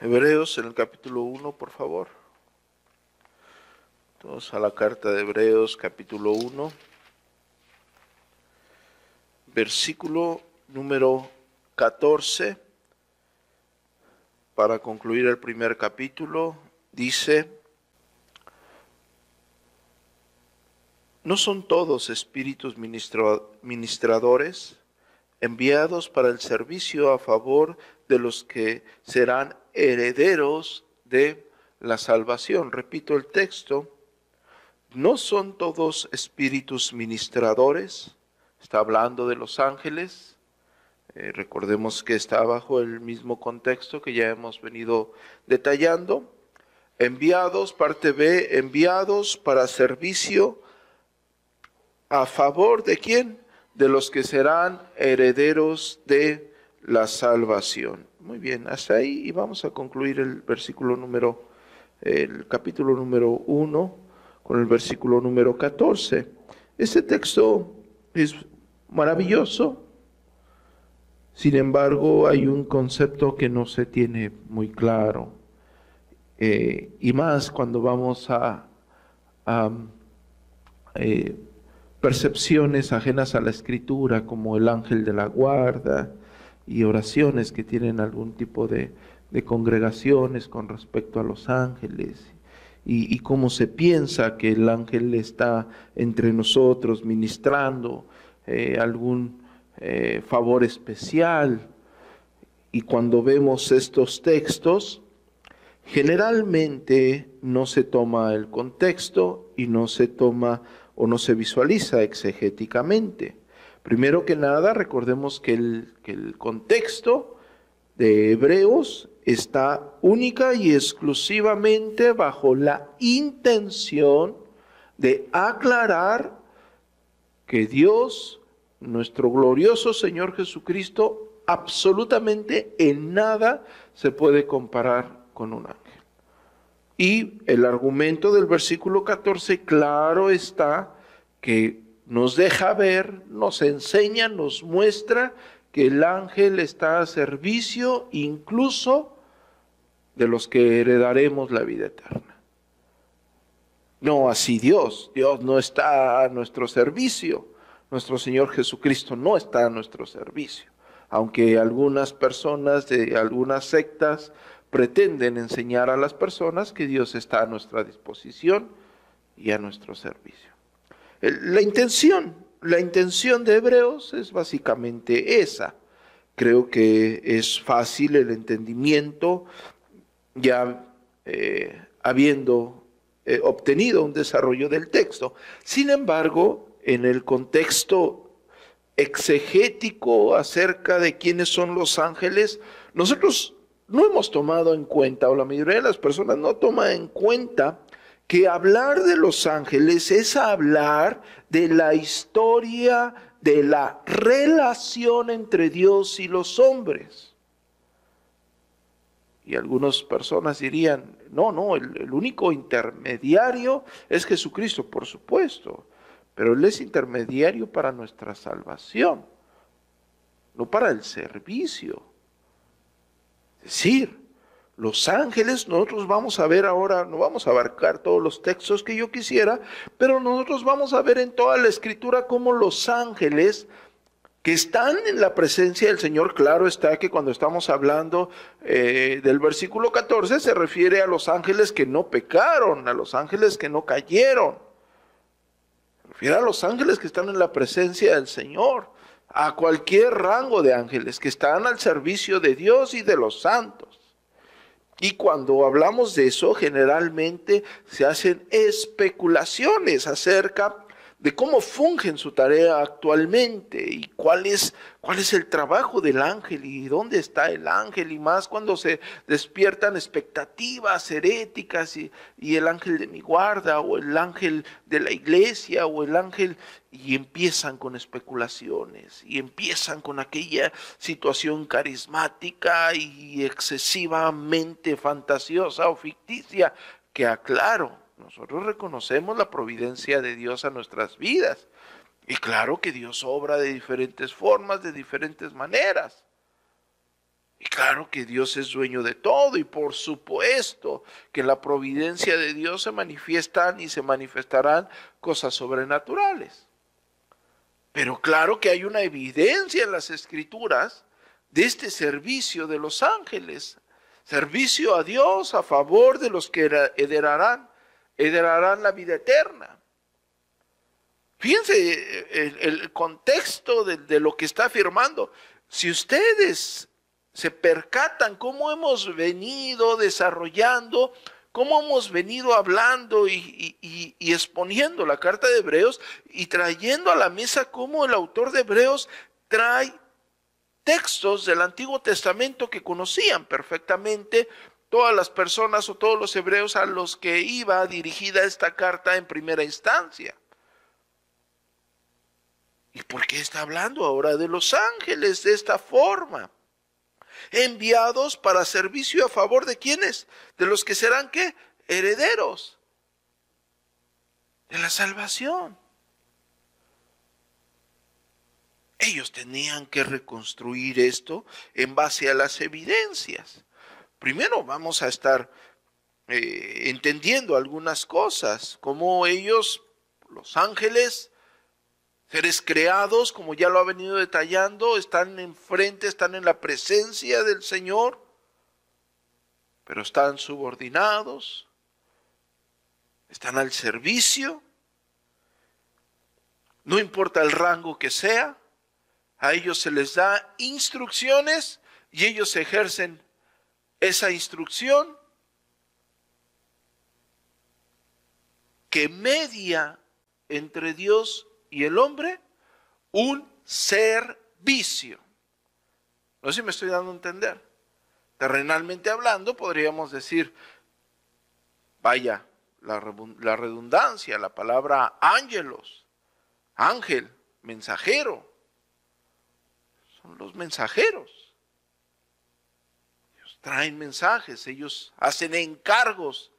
Hebreos en el capítulo 1, por favor. Todos a la carta de Hebreos capítulo 1, versículo número 14 para concluir el primer capítulo, dice, ¿no son todos espíritus ministradores enviados para el servicio a favor de los que serán herederos de la salvación? Repito el texto, ¿no son todos espíritus ministradores? Está hablando de los ángeles eh, recordemos que está bajo el mismo contexto que ya hemos venido detallando. Enviados, parte B, enviados para servicio a favor de quién? De los que serán herederos de la salvación. Muy bien, hasta ahí y vamos a concluir el versículo número, el capítulo número 1 con el versículo número 14. Este texto es maravilloso, sin embargo, hay un concepto que no se tiene muy claro. Eh, y más cuando vamos a, eh, percepciones ajenas a la escritura, como el ángel de la guarda y oraciones que tienen algún tipo de, congregaciones con respecto a los ángeles. Y, cómo se piensa que el ángel está entre nosotros ministrando eh, algún eh, favor especial. Y cuando vemos estos textos, generalmente no se toma el contexto y no se toma o no se visualiza exegéticamente. Primero que nada, recordemos que el, que el contexto de Hebreos está única y exclusivamente bajo la intención de aclarar que Dios nuestro glorioso Señor Jesucristo absolutamente en nada se puede comparar con un ángel. Y el argumento del versículo 14, claro está, que nos deja ver, nos enseña, nos muestra que el ángel está a servicio incluso de los que heredaremos la vida eterna. No así Dios, Dios no está a nuestro servicio. Nuestro Señor Jesucristo no está a nuestro servicio, aunque algunas personas de algunas sectas pretenden enseñar a las personas que Dios está a nuestra disposición y a nuestro servicio. La intención, la intención de Hebreos es básicamente esa. Creo que es fácil el entendimiento ya eh, habiendo eh, obtenido un desarrollo del texto. Sin embargo, en el contexto exegético acerca de quiénes son los ángeles, nosotros no hemos tomado en cuenta, o la mayoría de las personas no toma en cuenta, que hablar de los ángeles es hablar de la historia de la relación entre Dios y los hombres. Y algunas personas dirían, no, no, el, el único intermediario es Jesucristo, por supuesto. Pero Él es intermediario para nuestra salvación, no para el servicio. Decir, los ángeles, nosotros vamos a ver ahora, no vamos a abarcar todos los textos que yo quisiera, pero nosotros vamos a ver en toda la escritura cómo los ángeles que están en la presencia del Señor, claro está que cuando estamos hablando eh, del versículo 14 se refiere a los ángeles que no pecaron, a los ángeles que no cayeron. Refiere a los ángeles que están en la presencia del Señor, a cualquier rango de ángeles que están al servicio de Dios y de los santos. Y cuando hablamos de eso, generalmente se hacen especulaciones acerca de cómo fungen su tarea actualmente y cuál es, cuál es el trabajo del ángel y dónde está el ángel y más cuando se despiertan expectativas heréticas y, y el ángel de mi guarda o el ángel de la iglesia o el ángel y empiezan con especulaciones y empiezan con aquella situación carismática y excesivamente fantasiosa o ficticia que aclaro nosotros reconocemos la providencia de Dios a nuestras vidas. Y claro que Dios obra de diferentes formas, de diferentes maneras. Y claro que Dios es dueño de todo y por supuesto que en la providencia de Dios se manifiestan y se manifestarán cosas sobrenaturales. Pero claro que hay una evidencia en las escrituras de este servicio de los ángeles, servicio a Dios a favor de los que heredarán, heredarán la vida eterna. Fíjense el, contexto de, de lo que está afirmando. Si ustedes se percatan cómo hemos venido desarrollando, cómo hemos venido hablando y, exponiendo la carta de Hebreos y trayendo a la mesa cómo el autor de Hebreos trae textos del Antiguo Testamento que conocían perfectamente todas las personas o todos los hebreos a los que iba dirigida esta carta en primera instancia. ¿Y por qué está hablando ahora de los ángeles de esta forma? Enviados para servicio a favor de quienes? De los que serán qué? Herederos de la salvación. Ellos tenían que reconstruir esto en base a las evidencias. Primero vamos a estar eh, entendiendo algunas cosas, como ellos, los ángeles, Seres creados, como ya lo ha venido detallando, están enfrente, están en la presencia del Señor, pero están subordinados, están al servicio, no importa el rango que sea, a ellos se les da instrucciones y ellos ejercen esa instrucción que media entre Dios y el hombre un servicio. No sé si me estoy dando a entender. Terrenalmente hablando, podríamos decir, vaya, la, redundancia, la palabra ángelos, ángel, mensajero, son los mensajeros. Traen mensajes, ellos hacen encargos.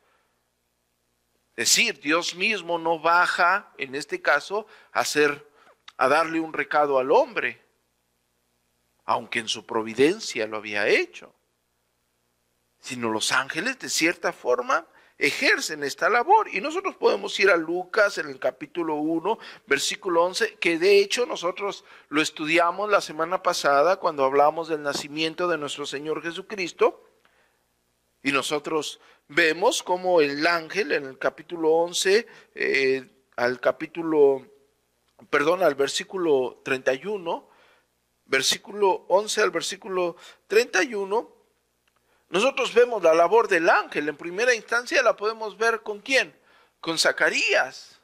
Es decir, Dios mismo no baja, en este caso, a hacer, a darle un recado al hombre, aunque en su providencia lo había hecho, sino los ángeles de cierta forma ejercen esta labor. Y nosotros podemos ir a Lucas en el capítulo 1, versículo 11, que de hecho nosotros lo estudiamos la semana pasada cuando hablamos del nacimiento de nuestro Señor Jesucristo. Y nosotros vemos como el ángel en el capítulo 11 eh, al capítulo, perdón, al versículo 31, versículo 11 al versículo 31, nosotros vemos la labor del ángel. En primera instancia la podemos ver con quién? Con Zacarías.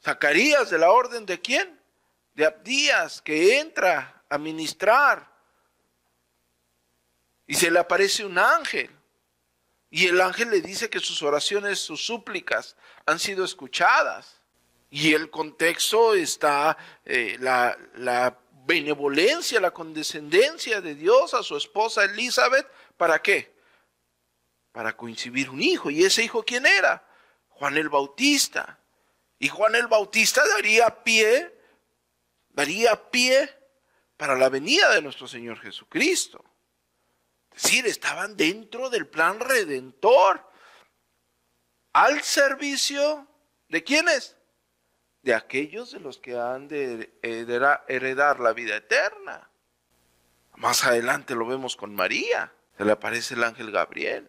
Zacarías de la orden de quién? De Abdías, que entra a ministrar. Y se le aparece un ángel. Y el ángel le dice que sus oraciones, sus súplicas han sido escuchadas. Y el contexto está eh, la, la benevolencia, la condescendencia de Dios a su esposa Elizabeth. ¿Para qué? Para coincidir un hijo. ¿Y ese hijo quién era? Juan el Bautista. Y Juan el Bautista daría pie, daría pie para la venida de nuestro Señor Jesucristo. Es decir, estaban dentro del plan redentor. Al servicio de quiénes? De aquellos de los que han de heredar la vida eterna. Más adelante lo vemos con María. Se le aparece el ángel Gabriel.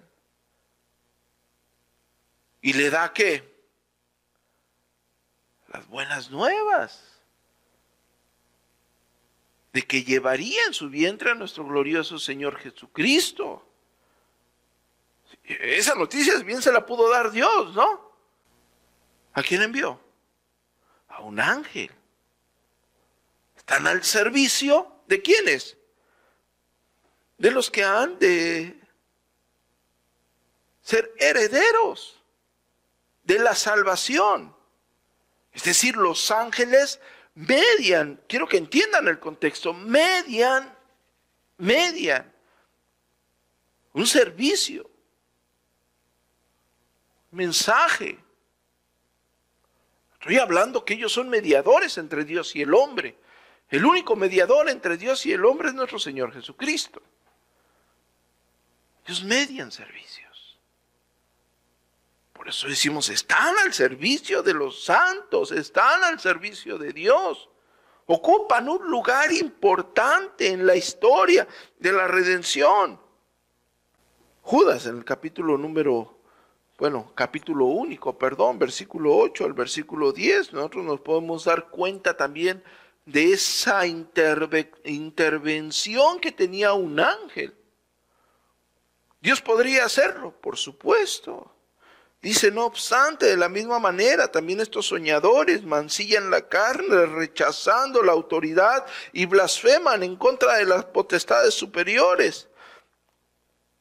Y le da qué? Las buenas nuevas de que llevaría en su vientre a nuestro glorioso Señor Jesucristo. Esa noticia bien se la pudo dar Dios, ¿no? ¿A quién envió? Un ángel. Están al servicio de quiénes? De los que han de ser herederos de la salvación. Es decir, los ángeles median, quiero que entiendan el contexto, median, median un servicio mensaje. Estoy hablando que ellos son mediadores entre Dios y el hombre. El único mediador entre Dios y el hombre es nuestro Señor Jesucristo. Ellos median servicios. Por eso decimos, están al servicio de los santos, están al servicio de Dios. Ocupan un lugar importante en la historia de la redención. Judas en el capítulo número bueno, capítulo único, perdón, versículo 8 al versículo 10, nosotros nos podemos dar cuenta también de esa intervención que tenía un ángel. Dios podría hacerlo, por supuesto. Dice, no obstante, de la misma manera, también estos soñadores mancillan la carne, rechazando la autoridad y blasfeman en contra de las potestades superiores.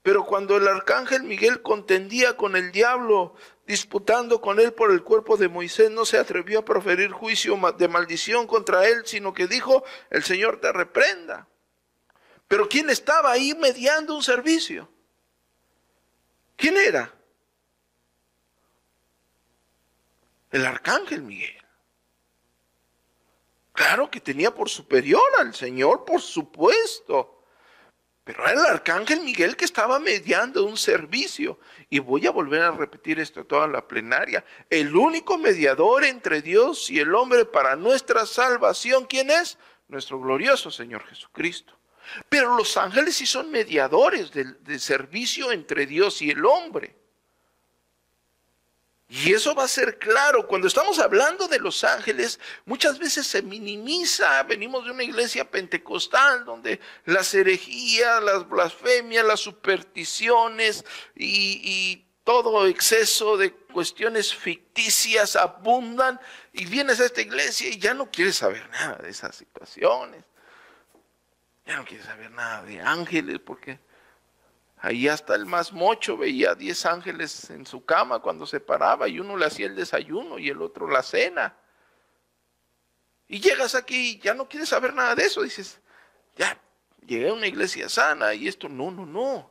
Pero cuando el arcángel Miguel contendía con el diablo, disputando con él por el cuerpo de Moisés, no se atrevió a proferir juicio de maldición contra él, sino que dijo, el Señor te reprenda. Pero ¿quién estaba ahí mediando un servicio? ¿Quién era? El arcángel Miguel. Claro que tenía por superior al Señor, por supuesto. Pero era el arcángel Miguel que estaba mediando un servicio. Y voy a volver a repetir esto toda la plenaria. El único mediador entre Dios y el hombre para nuestra salvación, ¿quién es? Nuestro glorioso Señor Jesucristo. Pero los ángeles sí son mediadores de servicio entre Dios y el hombre. Y eso va a ser claro. Cuando estamos hablando de los ángeles, muchas veces se minimiza. Venimos de una iglesia pentecostal donde las herejías, las blasfemias, las supersticiones y, todo exceso de cuestiones ficticias abundan. Y vienes a esta iglesia y ya no quieres saber nada de esas situaciones. Ya no quieres saber nada de ángeles porque Ahí hasta el más mocho veía diez ángeles en su cama cuando se paraba y uno le hacía el desayuno y el otro la cena. Y llegas aquí y ya no quieres saber nada de eso. Dices, ya, llegué a una iglesia sana y esto, no, no, no.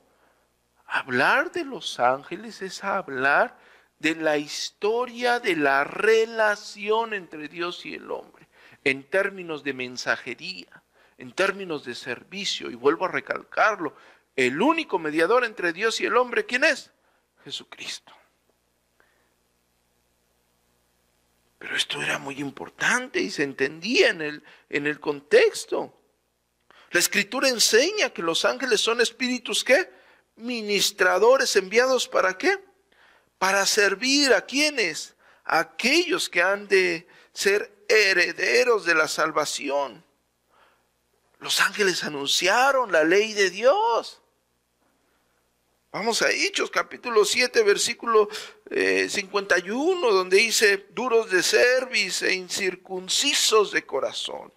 Hablar de los ángeles es hablar de la historia de la relación entre Dios y el hombre, en términos de mensajería, en términos de servicio, y vuelvo a recalcarlo, el único mediador entre Dios y el hombre, ¿quién es? Jesucristo. Pero esto era muy importante y se entendía en el, en el contexto. La escritura enseña que los ángeles son espíritus ¿qué? Ministradores enviados para qué? Para servir a quienes? A aquellos que han de ser herederos de la salvación. Los ángeles anunciaron la ley de Dios. Vamos a Hechos capítulo 7, versículo 51, eh, donde dice, duros de cerviz e incircuncisos de corazón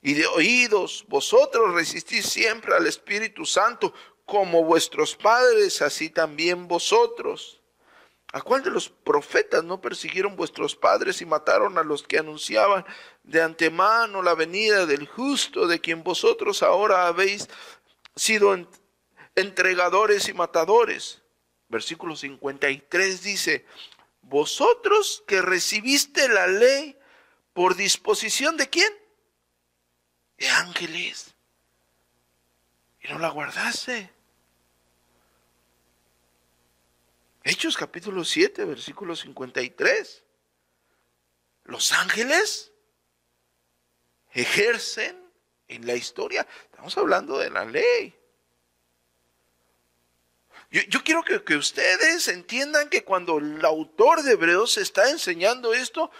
y de oídos, vosotros resistís siempre al Espíritu Santo, como vuestros padres, así también vosotros. ¿A cuál de los profetas no persiguieron vuestros padres y mataron a los que anunciaban de antemano la venida del justo, de quien vosotros ahora habéis sido entregadores y matadores. Versículo 53 dice, vosotros que recibiste la ley por disposición de quién? De ángeles. Y no la guardaste. Hechos capítulo 7, versículo 53. Los ángeles ejercen en la historia, estamos hablando de la ley, yo, quiero que, ustedes entiendan que cuando el autor de Hebreos está enseñando esto,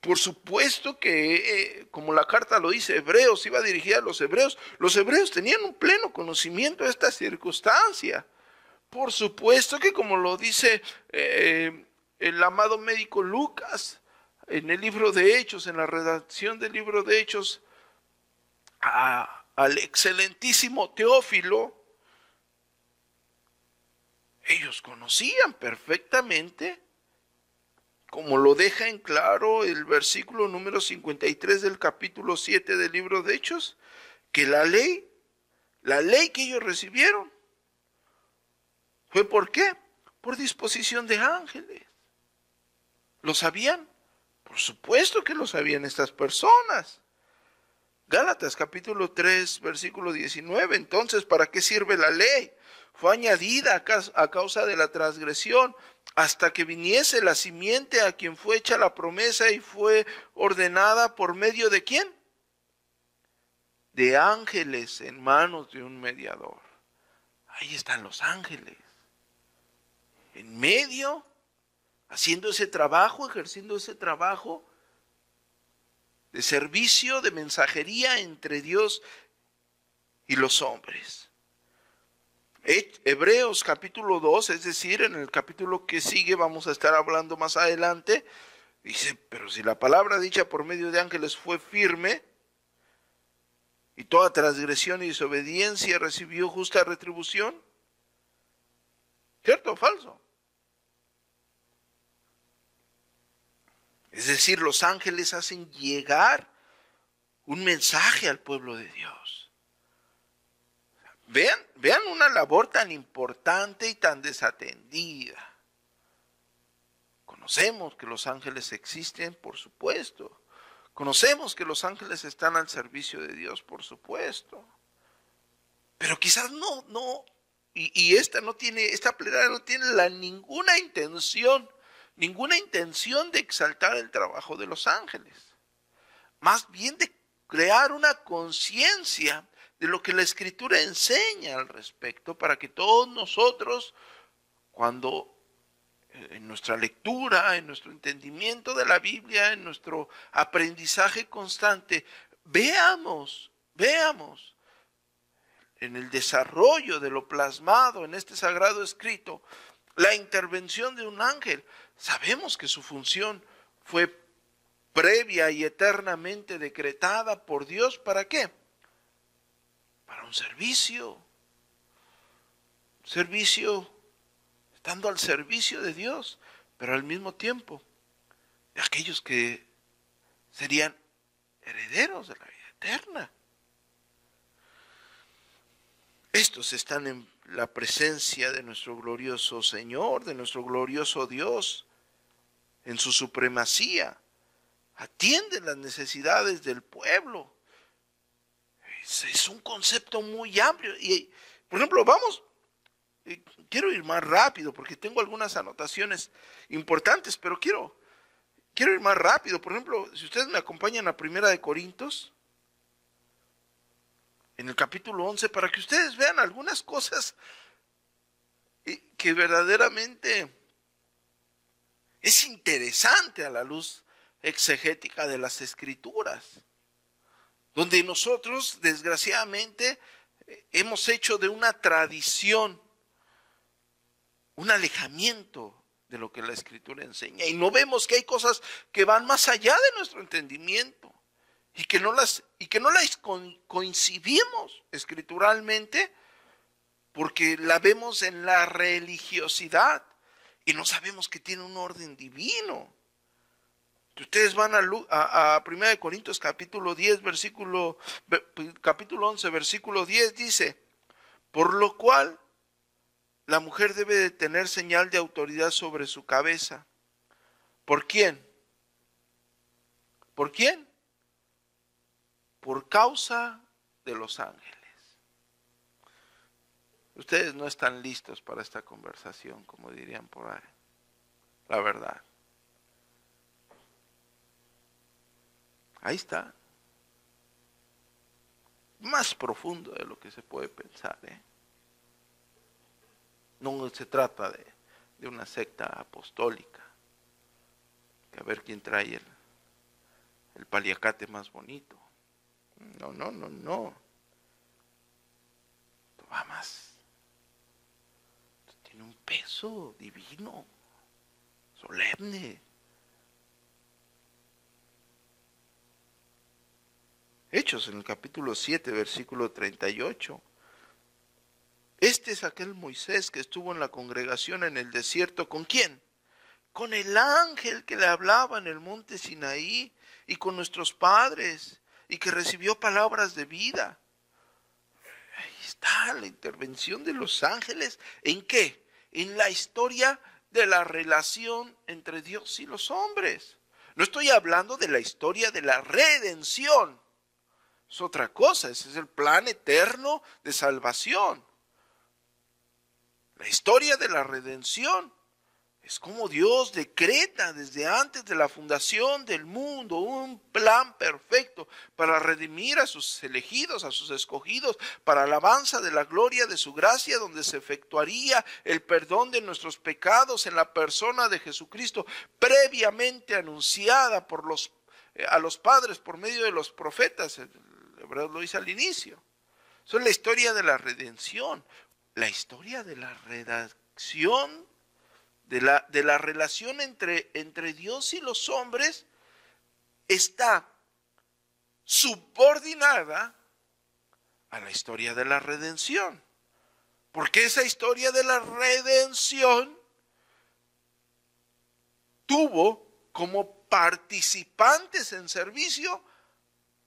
por supuesto que, eh, como la carta lo dice, Hebreos iba dirigida a los hebreos, los hebreos tenían un pleno conocimiento de esta circunstancia. Por supuesto que, como lo dice eh, el amado médico Lucas en el libro de Hechos, en la redacción del libro de Hechos, al excelentísimo Teófilo, ellos conocían perfectamente, como lo deja en claro el versículo número 53 del capítulo 7 del libro de Hechos, que la ley, la ley que ellos recibieron, ¿fue por qué? por disposición de ángeles. ¿Lo sabían? Por supuesto que lo sabían estas personas. Gálatas capítulo 3, versículo 19. Entonces, ¿para qué sirve la ley? Fue añadida a causa de la transgresión hasta que viniese la simiente a quien fue hecha la promesa y fue ordenada por medio de quién? De ángeles en manos de un mediador. Ahí están los ángeles. En medio, haciendo ese trabajo, ejerciendo ese trabajo de servicio, de mensajería entre Dios y los hombres. Hebreos capítulo 2, es decir, en el capítulo que sigue vamos a estar hablando más adelante, dice, pero si la palabra dicha por medio de ángeles fue firme, y toda transgresión y desobediencia recibió justa retribución, ¿cierto o falso? Es decir, los ángeles hacen llegar un mensaje al pueblo de Dios. Vean, vean una labor tan importante y tan desatendida. Conocemos que los ángeles existen, por supuesto. Conocemos que los ángeles están al servicio de Dios, por supuesto. Pero quizás no, no, y, esta no tiene, esta plenaria no tiene la, ninguna intención ninguna intención de exaltar el trabajo de los ángeles, más bien de crear una conciencia de lo que la escritura enseña al respecto para que todos nosotros, cuando eh, en nuestra lectura, en nuestro entendimiento de la Biblia, en nuestro aprendizaje constante, veamos, veamos en el desarrollo de lo plasmado en este sagrado escrito, la intervención de un ángel. Sabemos que su función fue previa y eternamente decretada por Dios. ¿Para qué? Para un servicio. Servicio, estando al servicio de Dios, pero al mismo tiempo de aquellos que serían herederos de la vida eterna. Estos están en la presencia de nuestro glorioso Señor, de nuestro glorioso Dios, en su supremacía. Atienden las necesidades del pueblo. Es, un concepto muy amplio. Y, por ejemplo, vamos, eh, quiero ir más rápido porque tengo algunas anotaciones importantes, pero quiero, quiero ir más rápido. Por ejemplo, si ustedes me acompañan a Primera de Corintios, en el capítulo 11 para que ustedes vean algunas cosas que verdaderamente es interesante a la luz exegética de las escrituras, donde nosotros desgraciadamente hemos hecho de una tradición un alejamiento de lo que la escritura enseña y no vemos que hay cosas que van más allá de nuestro entendimiento y que no las, y que no las coincidimos escrituralmente porque la vemos en la religiosidad y no sabemos que tiene un orden divino. Ustedes van a, a, a 1 Corintios capítulo 10, versículo, capítulo 11, versículo 10 dice, por lo cual la mujer debe de tener señal de autoridad sobre su cabeza. ¿Por quién? ¿Por quién? por causa de los ángeles. Ustedes no están listos para esta conversación, como dirían por ahí. La verdad. Ahí está. Más profundo de lo que se puede pensar. ¿eh? No se trata de, de, una secta apostólica. Que a ver quién trae el, el paliacate más bonito. No, no, no, no. Esto va más. tiene un peso divino, solemne. Hechos en el capítulo 7, versículo 38. Este es aquel Moisés que estuvo en la congregación en el desierto. ¿Con quién? Con el ángel que le hablaba en el monte Sinaí y con nuestros padres y que recibió palabras de vida. Ahí está la intervención de los ángeles. ¿En qué? en la historia de la relación entre Dios y los hombres. No estoy hablando de la historia de la redención. Es otra cosa, ese es el plan eterno de salvación. La historia de la redención es como Dios decreta desde antes de la fundación del mundo un plan perfecto para redimir a sus elegidos, a sus escogidos, para alabanza de la gloria de su gracia, donde se efectuaría el perdón de nuestros pecados en la persona de Jesucristo, previamente anunciada por los, eh, a los padres por medio de los profetas. El hebreo lo dice al inicio. Eso es la historia de la redención, la historia de la redacción de la, de la relación entre, entre Dios y los hombres está subordinada a la historia de la redención. Porque esa historia de la redención tuvo como participantes en servicio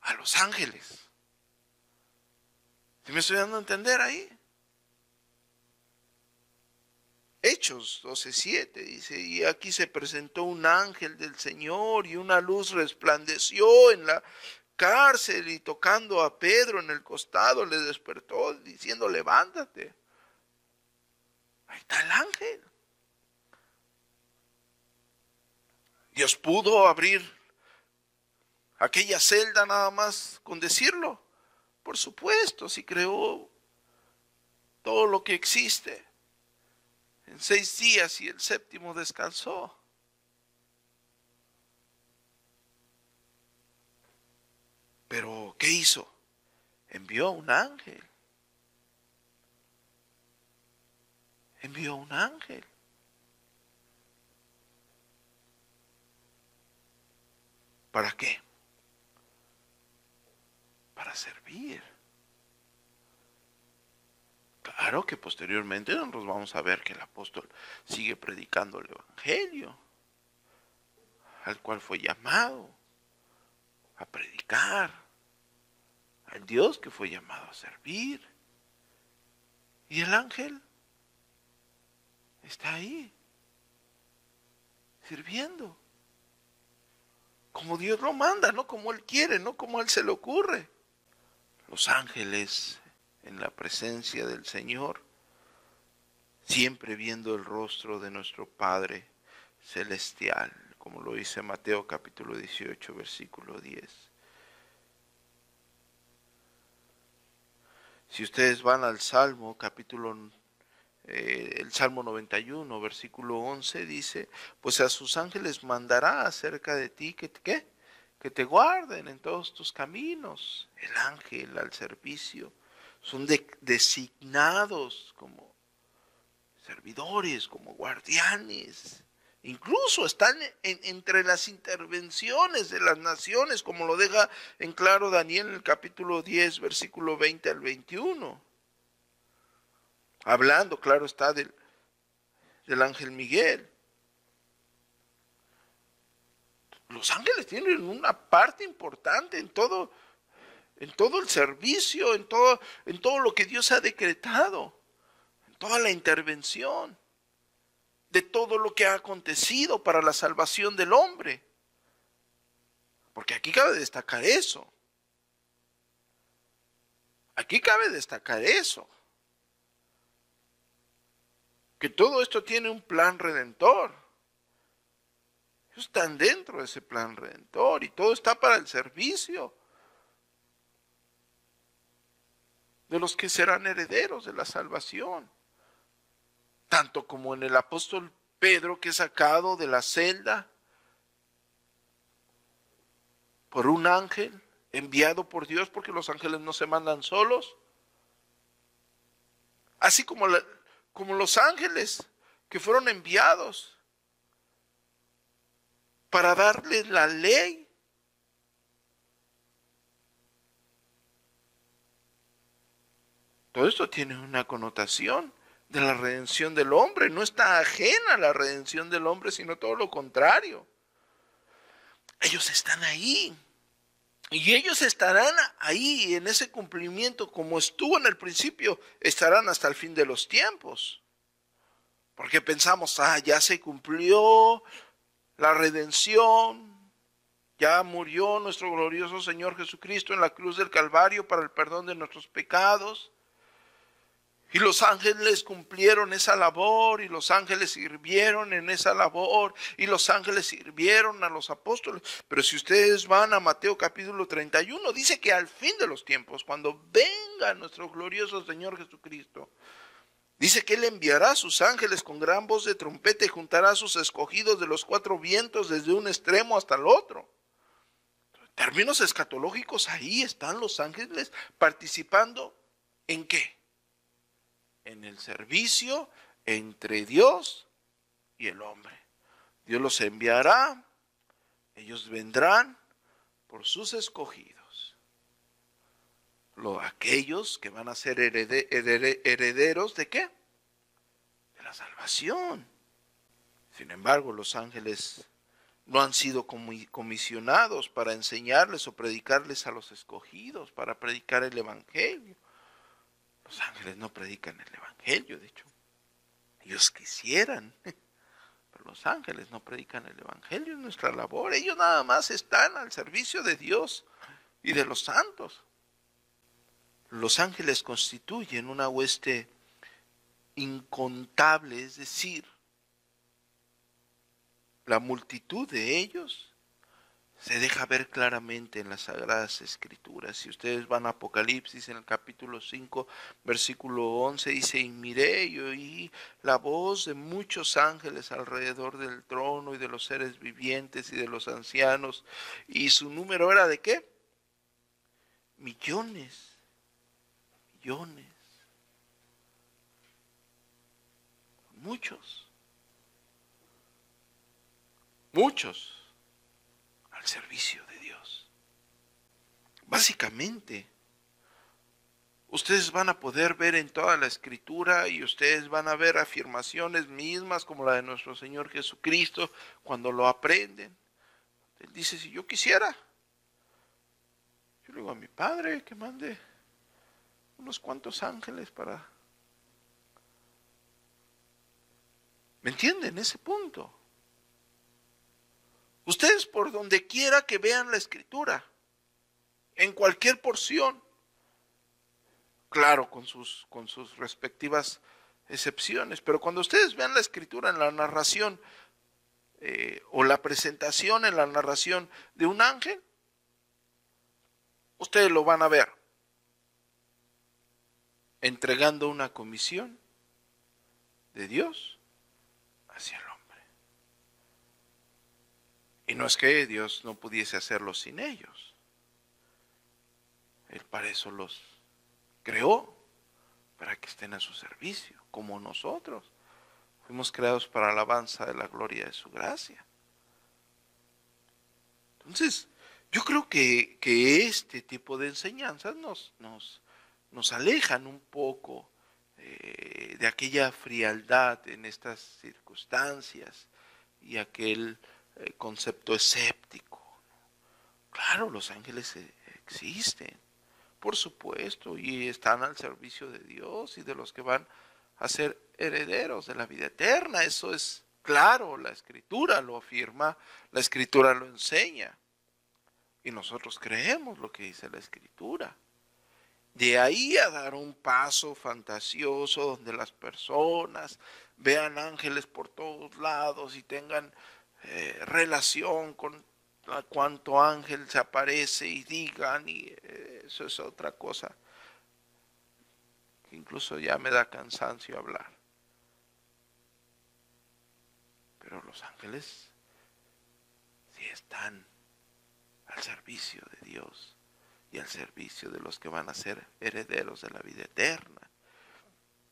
a los ángeles. ¿Sí me estoy dando a entender ahí? Hechos 12:7 dice, y aquí se presentó un ángel del Señor y una luz resplandeció en la cárcel y tocando a Pedro en el costado le despertó diciendo, levántate. Ahí está el ángel. Dios pudo abrir aquella celda nada más con decirlo. Por supuesto, si creó todo lo que existe en seis días y el séptimo descansó. Pero, ¿qué hizo? Envió un ángel. Envió un ángel. ¿Para qué? Para servir. Claro que posteriormente nos vamos a ver que el apóstol sigue predicando el Evangelio, al cual fue llamado a predicar, al Dios que fue llamado a servir. Y el ángel está ahí, sirviendo, como Dios lo manda, no como Él quiere, no como Él se le ocurre. Los ángeles en la presencia del Señor, siempre viendo el rostro de nuestro Padre celestial, como lo dice Mateo capítulo 18, versículo 10. Si ustedes van al Salmo capítulo eh, el Salmo 91, versículo 11 dice, pues a sus ángeles mandará acerca de ti que. Que te guarden en todos tus caminos, el ángel al servicio son designados como servidores, como guardianes. Incluso están entre las intervenciones de las naciones, como lo deja en claro Daniel en el capítulo 10, versículo 20 al 21. Hablando, claro está, del, del ángel Miguel. Los ángeles tienen una parte importante en todo en todo el servicio, en todo, en todo lo que Dios ha decretado, en toda la intervención, de todo lo que ha acontecido para la salvación del hombre. Porque aquí cabe destacar eso. Aquí cabe destacar eso. Que todo esto tiene un plan redentor. Están dentro de ese plan redentor y todo está para el servicio de los que serán herederos de la salvación. Tanto como en el apóstol Pedro que es sacado de la celda por un ángel enviado por Dios, porque los ángeles no se mandan solos. Así como, como los ángeles que fueron enviados para darles la ley Todo esto tiene una connotación de la redención del hombre. No está ajena a la redención del hombre, sino todo lo contrario. Ellos están ahí. Y ellos estarán ahí en ese cumplimiento como estuvo en el principio, estarán hasta el fin de los tiempos. Porque pensamos, ah, ya se cumplió la redención, ya murió nuestro glorioso Señor Jesucristo en la cruz del Calvario para el perdón de nuestros pecados. Y los ángeles cumplieron esa labor y los ángeles sirvieron en esa labor y los ángeles sirvieron a los apóstoles. Pero si ustedes van a Mateo capítulo 31, dice que al fin de los tiempos, cuando venga nuestro glorioso Señor Jesucristo, dice que Él enviará a sus ángeles con gran voz de trompeta y juntará a sus escogidos de los cuatro vientos desde un extremo hasta el otro. En términos escatológicos, ahí están los ángeles participando en qué? en el servicio entre Dios y el hombre. Dios los enviará, ellos vendrán por sus escogidos. Aquellos que van a ser herederos de qué? De la salvación. Sin embargo, los ángeles no han sido comisionados para enseñarles o predicarles a los escogidos, para predicar el Evangelio. Los ángeles no predican el Evangelio, de hecho. Ellos quisieran, pero los ángeles no predican el Evangelio, es nuestra labor. Ellos nada más están al servicio de Dios y de los santos. Los ángeles constituyen una hueste incontable, es decir, la multitud de ellos se deja ver claramente en las Sagradas Escrituras. Si ustedes van a Apocalipsis en el capítulo 5, versículo 11, dice, y miré y oí la voz de muchos ángeles alrededor del trono y de los seres vivientes y de los ancianos. Y su número era de qué? Millones, millones. Muchos. Muchos servicio de Dios. Básicamente, ustedes van a poder ver en toda la escritura y ustedes van a ver afirmaciones mismas como la de nuestro Señor Jesucristo cuando lo aprenden. Él dice, si yo quisiera, yo le digo a mi padre que mande unos cuantos ángeles para... ¿Me entienden ese punto? Ustedes por donde quiera que vean la escritura, en cualquier porción, claro, con sus, con sus respectivas excepciones, pero cuando ustedes vean la escritura en la narración eh, o la presentación en la narración de un ángel, ustedes lo van a ver entregando una comisión de Dios hacia el y no es que Dios no pudiese hacerlo sin ellos. Él para eso los creó, para que estén a su servicio, como nosotros. Fuimos creados para alabanza de la gloria de su gracia. Entonces, yo creo que, este tipo de enseñanzas nos, nos, nos alejan un poco eh, de aquella frialdad en estas circunstancias y aquel el concepto escéptico. Claro, los ángeles e-, existen, por supuesto, y están al servicio de Dios y de los que van a ser herederos de la vida eterna. Eso es claro, la escritura lo afirma, la escritura lo enseña. Y nosotros creemos lo que dice la escritura. De ahí a dar un paso fantasioso donde las personas vean ángeles por todos lados y tengan eh, relación con cuanto ángel se aparece y digan, y eh, eso es otra cosa incluso ya me da cansancio hablar. Pero los ángeles sí están al servicio de Dios y al servicio de los que van a ser herederos de la vida eterna.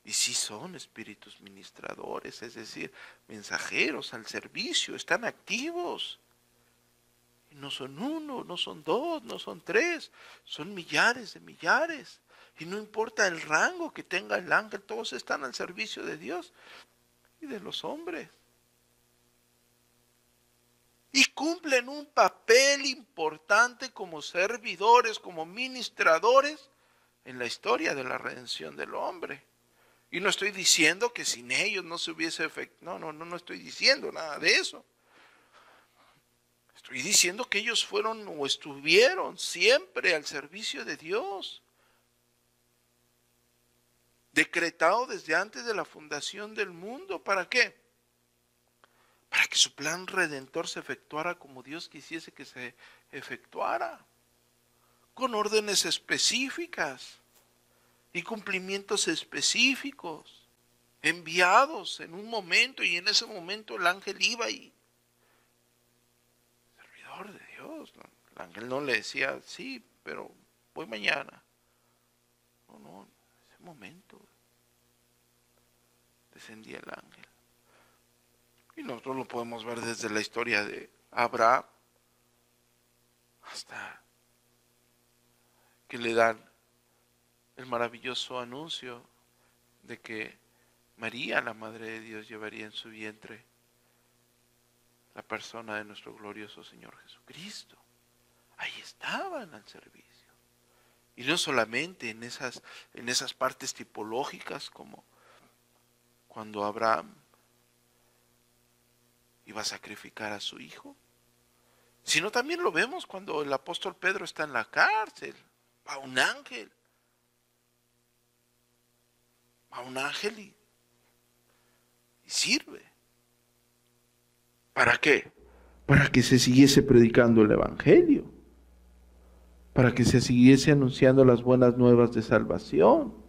Y sí son espíritus ministradores, es decir, mensajeros al servicio, están activos. No son uno, no son dos, no son tres, son millares de millares. Y no importa el rango que tenga el ángel, todos están al servicio de Dios y de los hombres. Y cumplen un papel importante como servidores, como ministradores en la historia de la redención del hombre. Y no estoy diciendo que sin ellos no se hubiese efecto. No, no, no, no estoy diciendo nada de eso. Estoy diciendo que ellos fueron o estuvieron siempre al servicio de Dios. Decretado desde antes de la fundación del mundo. ¿Para qué? Que su plan redentor se efectuara como Dios quisiese que se efectuara. Con órdenes específicas y cumplimientos específicos, enviados en un momento y en ese momento el ángel iba y... Servidor de Dios, el ángel no le decía, sí, pero voy mañana. No, no, en ese momento descendía el ángel. Y nosotros lo podemos ver desde la historia de Abraham hasta que le dan el maravilloso anuncio de que María, la Madre de Dios, llevaría en su vientre la persona de nuestro glorioso Señor Jesucristo. Ahí estaban al servicio. Y no solamente en esas, en esas partes tipológicas como cuando Abraham iba a sacrificar a su hijo, sino también lo vemos cuando el apóstol Pedro está en la cárcel, a un ángel a un ángel y, sirve. ¿Para qué? Para que se siguiese predicando el Evangelio, para que se siguiese anunciando las buenas nuevas de salvación.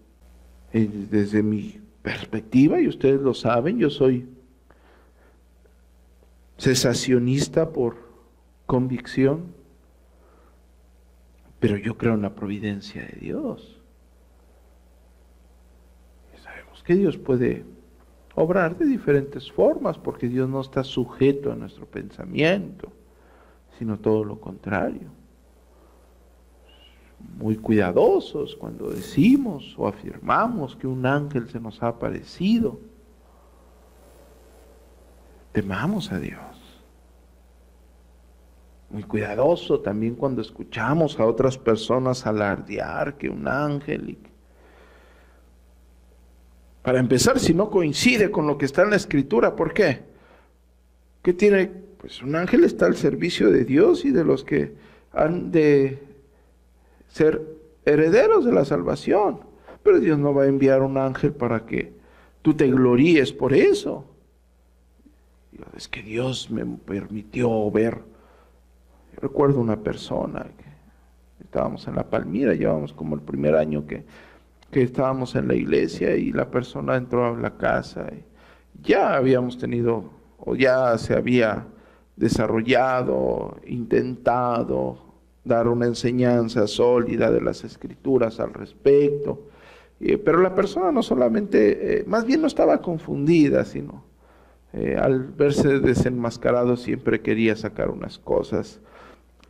desde mi perspectiva, y ustedes lo saben, yo soy cesacionista por convicción, pero yo creo en la providencia de Dios que Dios puede obrar de diferentes formas, porque Dios no está sujeto a nuestro pensamiento, sino todo lo contrario. Muy cuidadosos cuando decimos o afirmamos que un ángel se nos ha aparecido. Temamos a Dios. Muy cuidadoso también cuando escuchamos a otras personas alardear que un ángel para empezar, si no coincide con lo que está en la escritura, ¿por qué? ¿Qué tiene? Pues un ángel está al servicio de Dios y de los que han de ser herederos de la salvación. Pero Dios no va a enviar un ángel para que tú te gloríes por eso. Es que Dios me permitió ver. Recuerdo una persona que estábamos en la Palmira, llevamos como el primer año que que estábamos en la iglesia y la persona entró a la casa. Y ya habíamos tenido, o ya se había desarrollado, intentado dar una enseñanza sólida de las escrituras al respecto. pero la persona no solamente, eh, más bien no estaba confundida, sino eh, al verse desenmascarado siempre quería sacar unas cosas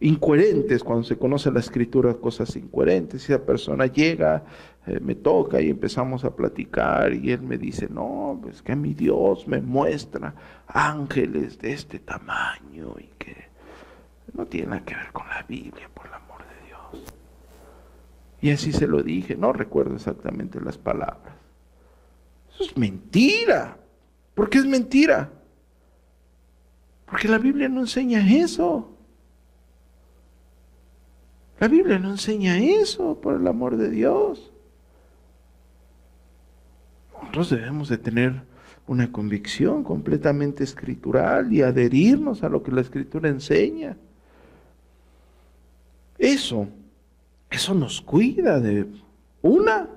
incoherentes, cuando se conoce la escritura, cosas incoherentes. Si esa persona llega, eh, me toca y empezamos a platicar y él me dice, no, pues que mi Dios me muestra ángeles de este tamaño y que no tiene nada que ver con la Biblia, por el amor de Dios. Y así se lo dije, no recuerdo exactamente las palabras. Eso es mentira. ¿Por qué es mentira? Porque la Biblia no enseña eso. La Biblia no enseña eso, por el amor de Dios. Nosotros debemos de tener una convicción completamente escritural y adherirnos a lo que la escritura enseña. Eso, eso nos cuida de, una,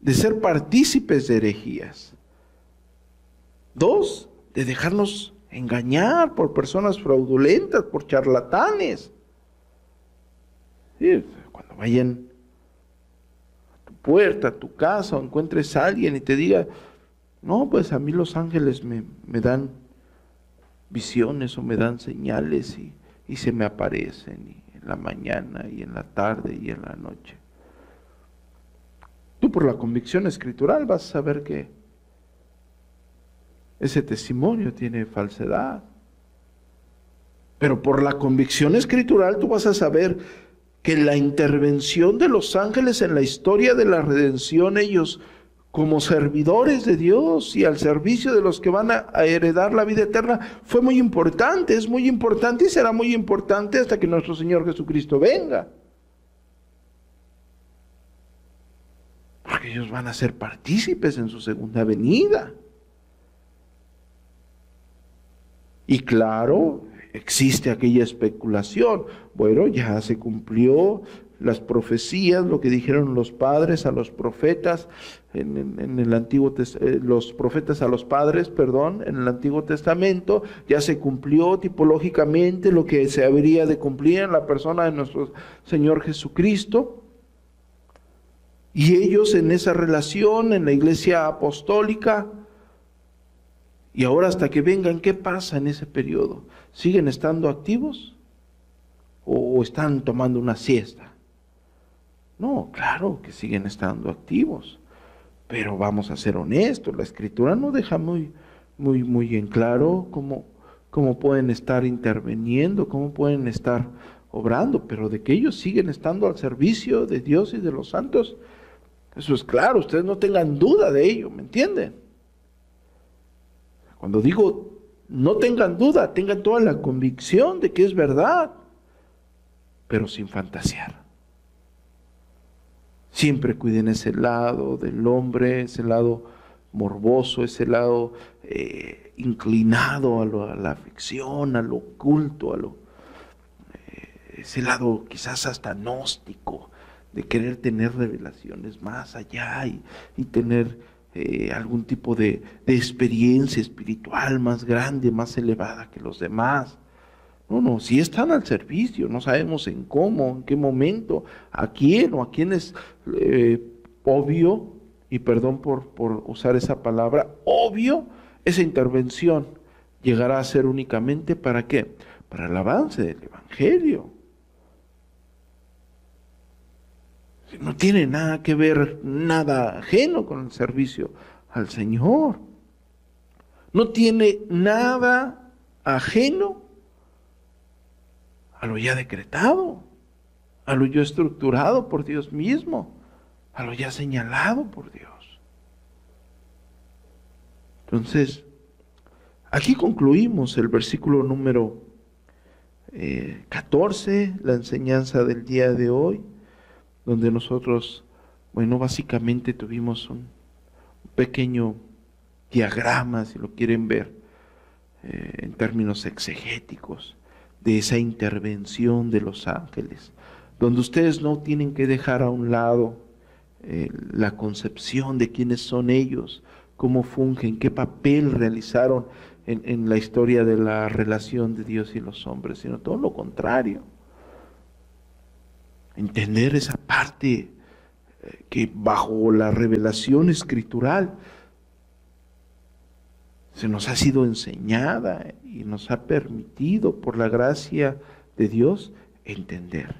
de ser partícipes de herejías. Dos, de dejarnos engañar por personas fraudulentas, por charlatanes cuando vayan a tu puerta, a tu casa, o encuentres a alguien y te diga, no, pues a mí los ángeles me, dan visiones o me dan señales y, y se me aparecen en la mañana y en la tarde y en la noche. Tú por la convicción escritural vas a saber que ese testimonio tiene falsedad. Pero por la convicción escritural tú vas a saber que la intervención de los ángeles en la historia de la redención, ellos como servidores de Dios y al servicio de los que van a, heredar la vida eterna fue muy importante, es muy importante y será muy importante hasta que nuestro Señor Jesucristo venga. Porque ellos van a ser partícipes en su segunda venida. Y claro, existe aquella especulación. Bueno, ya se cumplió las profecías, lo que dijeron los padres a los profetas en, el Antiguo eh, los profetas a los padres, perdón, en el Antiguo Testamento, ya se cumplió tipológicamente lo que se habría de cumplir en la persona de nuestro Señor Jesucristo. Y ellos en esa relación, en la iglesia apostólica, y ahora hasta que vengan, ¿qué pasa en ese periodo? ¿Siguen estando activos? ¿O están tomando una siesta? No, claro que siguen estando activos, pero vamos a ser honestos, la escritura no deja muy, muy, muy en claro cómo, cómo pueden estar interviniendo, cómo pueden estar obrando, pero de que ellos siguen estando al servicio de Dios y de los santos, eso es claro, ustedes no tengan duda de ello, ¿me entienden? Cuando digo no tengan duda, tengan toda la convicción de que es verdad, pero sin fantasear. Siempre cuiden ese lado del hombre, ese lado morboso, ese lado eh, inclinado a, la ficción, a lo oculto, a lo, eh, ese lado quizás hasta gnóstico, de querer tener revelaciones más allá y, tener eh, algún tipo de, de experiencia espiritual más grande, más elevada que los demás. No, no, si están al servicio, no sabemos en cómo, en qué momento, a quién o a quién es eh, obvio, y perdón por, por usar esa palabra, obvio, esa intervención llegará a ser únicamente para qué? Para el avance del Evangelio. No tiene nada que ver, nada ajeno con el servicio al Señor. No tiene nada ajeno a lo ya decretado, a lo ya estructurado por Dios mismo, a lo ya señalado por Dios. Entonces, aquí concluimos el versículo número 14, eh, la enseñanza del día de hoy, donde nosotros, bueno, básicamente tuvimos un pequeño diagrama, si lo quieren ver, eh, en términos exegéticos de esa intervención de los ángeles, donde ustedes no tienen que dejar a un lado eh, la concepción de quiénes son ellos, cómo fungen, qué papel realizaron en, en, la historia de la relación de Dios y los hombres, sino todo lo contrario. Entender esa parte eh, que bajo la revelación escritural se nos ha sido enseñada y nos ha permitido por la gracia de Dios entender.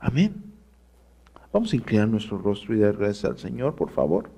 Amén. Vamos a inclinar nuestro rostro y dar gracias al Señor, por favor.